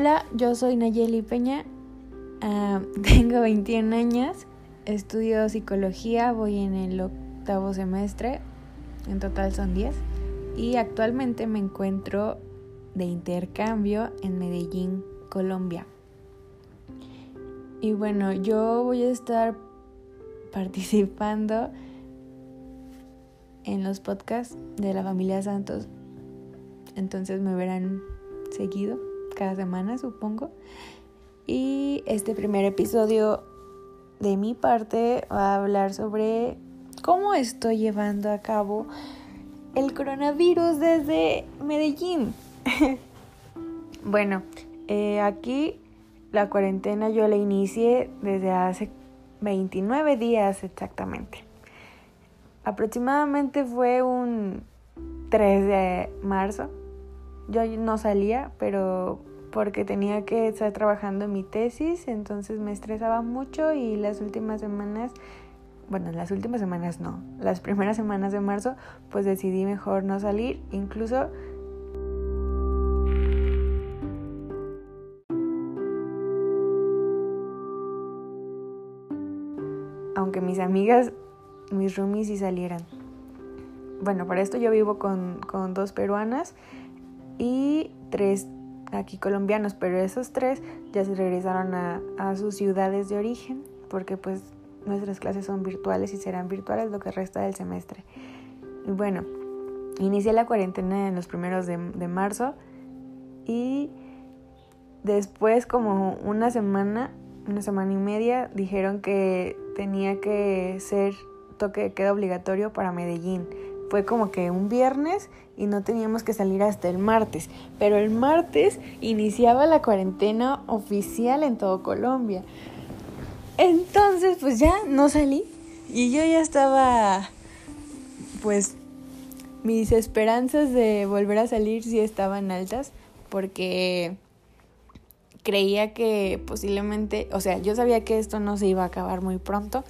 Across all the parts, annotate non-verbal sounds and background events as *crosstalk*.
Hola, yo soy Nayeli Peña, ah, *laughs* tengo 21 años, estudio psicología, voy en el octavo semestre, en total son 10, y actualmente me encuentro de intercambio en Medellín, Colombia. Y bueno, yo voy a estar *laughs* participando en los podcasts de la familia Santos, entonces me verán seguido cada semana, supongo. Y este primer episodio de mi parte va a hablar sobre cómo estoy llevando a cabo el coronavirus desde Medellín. *laughs* bueno, eh, aquí la cuarentena yo la inicié desde hace 29 días exactamente. Aproximadamente fue un 3 de marzo. Yo no salía, pero porque tenía que estar trabajando mi tesis, entonces me estresaba mucho y las últimas semanas, bueno, las últimas semanas no, las primeras semanas de marzo, pues decidí mejor no salir, incluso... Aunque mis amigas, mis roomies sí salieran. Bueno, para esto yo vivo con, con dos peruanas y tres aquí colombianos, pero esos tres ya se regresaron a, sus ciudades de origen, porque pues nuestras clases son virtuales y serán virtuales lo que resta del semestre. Y bueno, inicié la cuarentena en los primeros de, de marzo y después como una semana, una semana y media, dijeron que tenía que ser toque de queda obligatorio para Medellín fue como que un viernes y no teníamos que salir hasta el martes. Pero el martes iniciaba la cuarentena oficial en todo Colombia. Entonces, pues ya no salí y yo ya estaba, pues, mis esperanzas de volver a salir sí estaban altas porque creía que posiblemente, o sea, yo sabía que esto no se iba a acabar muy pronto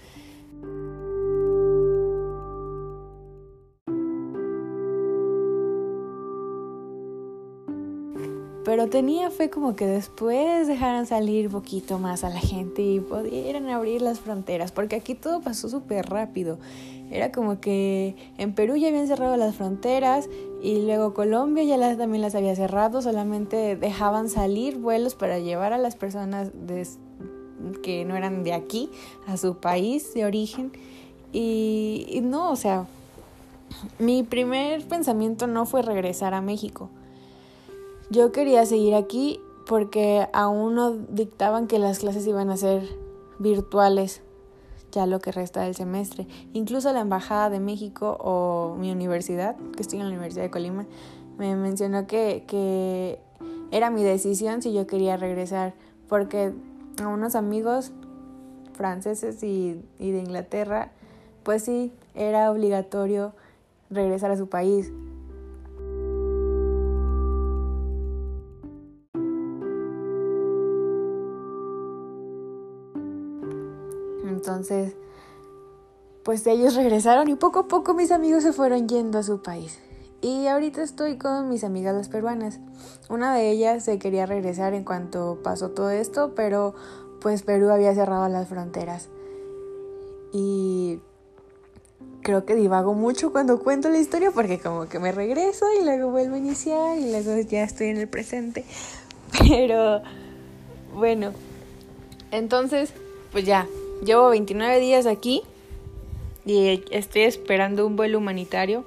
pero tenía fe como que después dejaran salir poquito más a la gente y pudieran abrir las fronteras, porque aquí todo pasó súper rápido. Era como que en Perú ya habían cerrado las fronteras y luego Colombia ya las, también las había cerrado, solamente dejaban salir vuelos para llevar a las personas que no eran de aquí a su país de origen. y no, o sea, mi primer pensamiento no fue regresar a México yo quería seguir aquí porque aún no dictaban que las clases iban a ser virtuales ya lo que resta del semestre. Incluso la Embajada de México o mi universidad, que estoy en la Universidad de Colima, me mencionó que, que era mi decisión si yo quería regresar, porque a unos amigos franceses y, y de Inglaterra, pues sí, era obligatorio regresar a su país. Entonces, pues ellos regresaron y poco a poco mis amigos se fueron yendo a su país. Y ahorita estoy con mis amigas las peruanas. Una de ellas se quería regresar en cuanto pasó todo esto, pero pues Perú había cerrado las fronteras. Y creo que divago mucho cuando cuento la historia porque como que me regreso y luego vuelvo a iniciar y luego ya estoy en el presente. *laughs* Pero bueno, entonces pues ya, Llevo 29 días aquí y estoy esperando un vuelo humanitario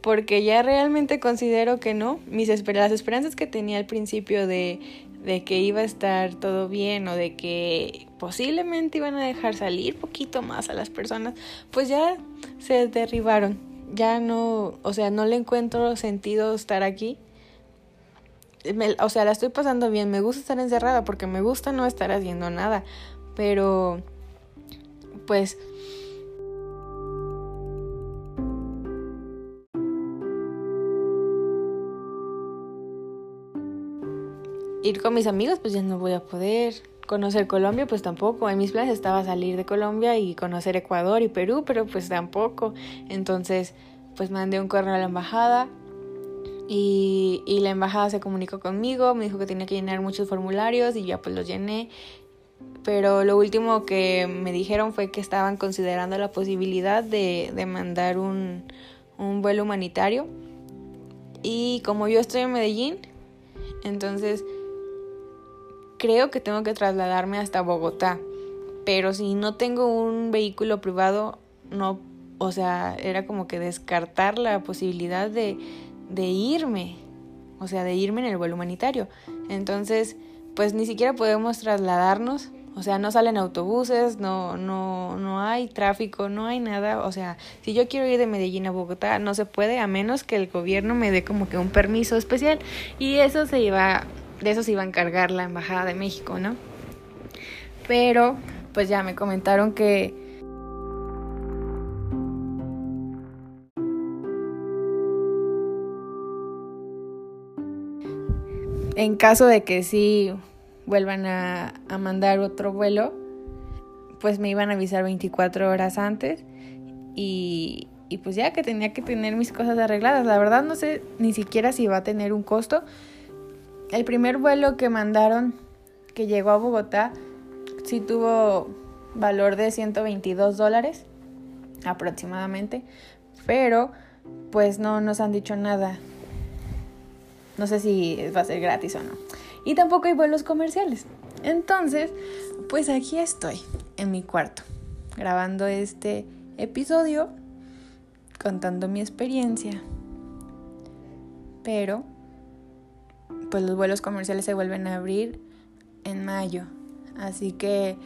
porque ya realmente considero que no. Mis las esperanzas que tenía al principio de, de que iba a estar todo bien o de que posiblemente iban a dejar salir poquito más a las personas, pues ya se derribaron. Ya no, o sea, no le encuentro sentido estar aquí. o sea, la estoy pasando bien, me gusta estar encerrada porque me gusta no estar haciendo nada, pero pues ir con mis amigos pues ya no voy a poder. Conocer Colombia pues tampoco. En mis planes estaba salir de Colombia y conocer Ecuador y Perú, pero pues tampoco. Entonces pues mandé un correo a la embajada Y, la embajada se comunicó conmigo, me dijo que tenía que llenar muchos formularios y ya pues los llené. Pero lo último que me dijeron fue que estaban considerando la posibilidad de, de mandar un, un vuelo humanitario. Y como yo estoy en Medellín, entonces creo que tengo que trasladarme hasta Bogotá. Pero si no tengo un vehículo privado, no, o sea, era como que descartar la posibilidad de, de irme, o sea, de irme en el vuelo humanitario. Entonces, pues ni siquiera podemos trasladarnos, o sea, no salen autobuses, no, no, no hay tráfico, no hay nada. O sea, si yo quiero ir de Medellín a Bogotá, no se puede a menos que el gobierno me dé como que un permiso especial. Y eso se iba, de eso se iba a encargar la Embajada de México, ¿no? Pero, pues ya me comentaron que en caso de que sí vuelvan a, mandar otro vuelo, pues me iban a avisar 24 horas antes y, y pues ya que tenía que tener mis cosas arregladas. La verdad no sé ni siquiera si va a tener un costo. El primer vuelo que mandaron que llegó a Bogotá sí tuvo valor de 122 dólares aproximadamente, pero pues no nos han dicho nada. No sé si va a ser gratis o no y tampoco hay vuelos comerciales. Entonces, pues aquí estoy, en mi cuarto, grabando este episodio, contando mi experiencia. Pero, pues los vuelos comerciales se vuelven a abrir en mayo. Así que,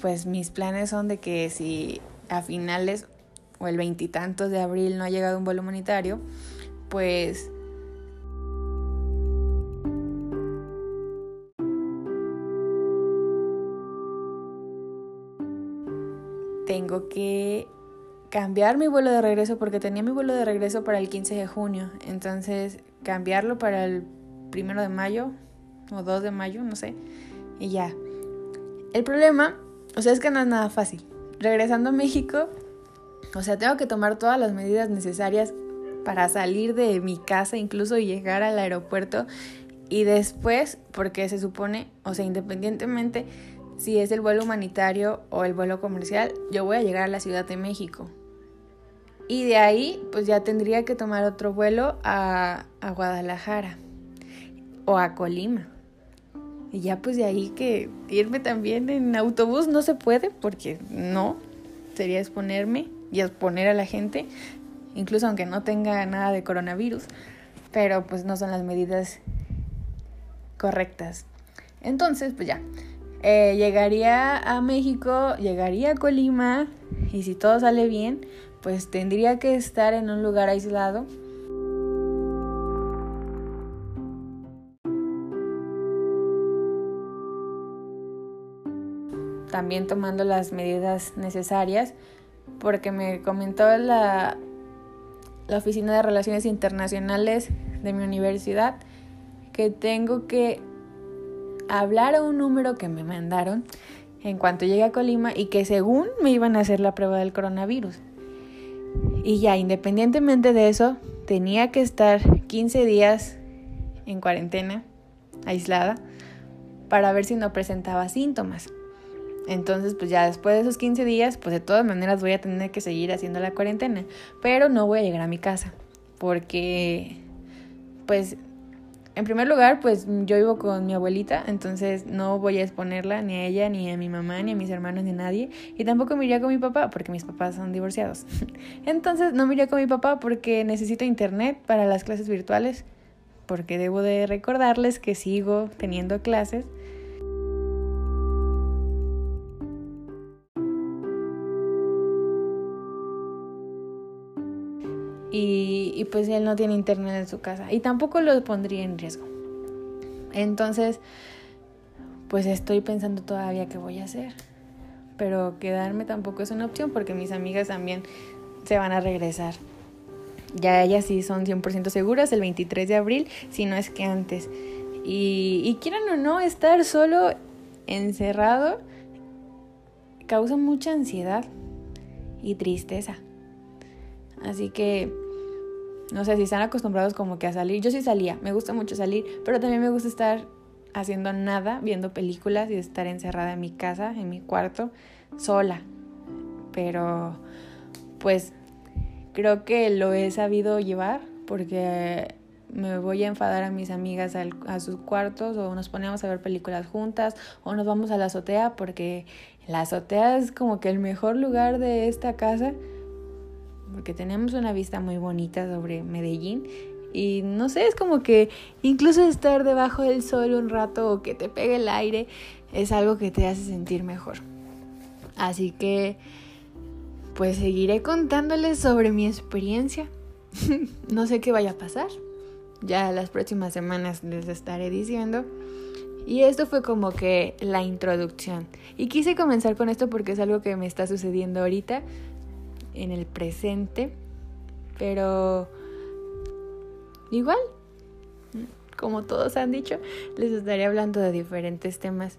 pues mis planes son de que si a finales o el veintitantos de abril no ha llegado un vuelo humanitario, pues tengo que cambiar mi vuelo de regreso porque tenía mi vuelo de regreso para el 15 de junio. Entonces, cambiarlo para el primero de mayo o 2 de mayo, no sé. Y ya. El problema, o sea, es que no es nada fácil. Regresando a México, o sea, tengo que tomar todas las medidas necesarias para salir de mi casa, incluso llegar al aeropuerto. Y después, porque se supone, o sea, independientemente si es el vuelo humanitario o el vuelo comercial, yo voy a llegar a la Ciudad de México. Y de ahí, pues ya tendría que tomar otro vuelo a, a Guadalajara o a Colima. Y ya pues de ahí que irme también en autobús no se puede porque no, sería exponerme y exponer a la gente, incluso aunque no tenga nada de coronavirus, pero pues no son las medidas correctas. Entonces, pues ya, eh, llegaría a México, llegaría a Colima y si todo sale bien, pues tendría que estar en un lugar aislado. También tomando las medidas necesarias, porque me comentó la, la Oficina de Relaciones Internacionales de mi universidad que tengo que hablar a un número que me mandaron en cuanto llegué a Colima y que según me iban a hacer la prueba del coronavirus. Y ya, independientemente de eso, tenía que estar 15 días en cuarentena, aislada, para ver si no presentaba síntomas. Entonces, pues ya después de esos 15 días, pues de todas maneras voy a tener que seguir haciendo la cuarentena, pero no voy a llegar a mi casa, porque pues en primer lugar, pues yo vivo con mi abuelita, entonces no voy a exponerla ni a ella, ni a mi mamá, ni a mis hermanos, ni a nadie. Y tampoco me iría con mi papá, porque mis papás son divorciados. *laughs* Entonces no me iría con mi papá porque necesito internet para las clases virtuales, porque debo de recordarles que sigo teniendo clases. Y, pues él no tiene internet en su casa y tampoco lo pondría en riesgo. Entonces, pues estoy pensando todavía qué voy a hacer. Pero quedarme tampoco es una opción porque mis amigas también se van a regresar. Ya ellas sí son 100% seguras el 23 de abril, si no es que antes. Y, y quieran o no, estar solo encerrado causa mucha ansiedad y tristeza. Así que no sé si están acostumbrados como que a salir. Yo sí salía, me gusta mucho salir, pero también me gusta estar haciendo nada, viendo películas y estar encerrada en mi casa, en mi cuarto, sola. Pero pues creo que lo he sabido llevar porque me voy a enfadar a mis amigas a sus cuartos o nos ponemos a ver películas juntas o nos vamos a la azotea porque la azotea es como que el mejor lugar de esta casa porque tenemos una vista muy bonita sobre Medellín y no sé, es como que incluso estar debajo del sol un rato o que te pegue el aire es algo que te hace sentir mejor. Así que pues seguiré contándoles sobre mi experiencia. *laughs* no sé qué vaya a pasar. Ya las próximas semanas les estaré diciendo. Y esto fue como que la introducción. Y quise comenzar con esto porque es algo que me está sucediendo ahorita, en el presente. Pero igual, como todos han dicho, les estaré hablando de diferentes temas.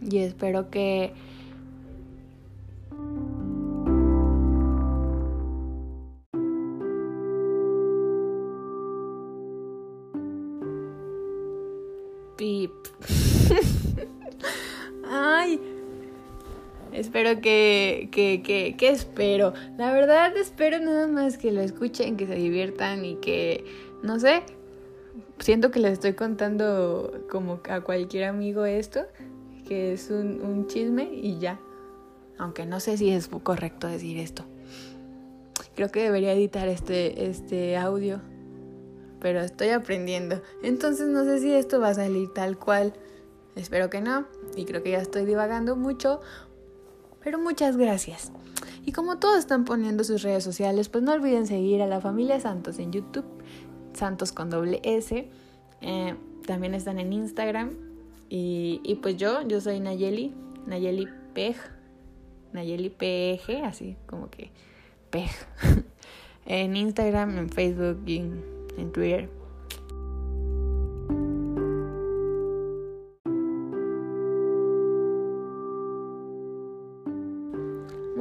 Y espero que Espero que, que, que, que espero. La verdad espero nada más que lo escuchen, que se diviertan y que, no sé, siento que les estoy contando como a cualquier amigo esto, que es un, un chisme y ya. Aunque no sé si es correcto decir esto. Creo que debería editar este, este audio pero estoy aprendiendo. Entonces no sé si esto va a salir tal cual. Espero que no. Y creo que ya estoy divagando mucho. Pero muchas gracias. Y como todos están poniendo sus redes sociales, pues no olviden seguir a la familia Santos en YouTube. Santos con doble S. Eh, también están en Instagram. Y, y, pues yo, yo soy Nayeli. Nayeli Pej. Nayeli PG, así como que Pej. *laughs* en Instagram, en Facebook y en Twitter.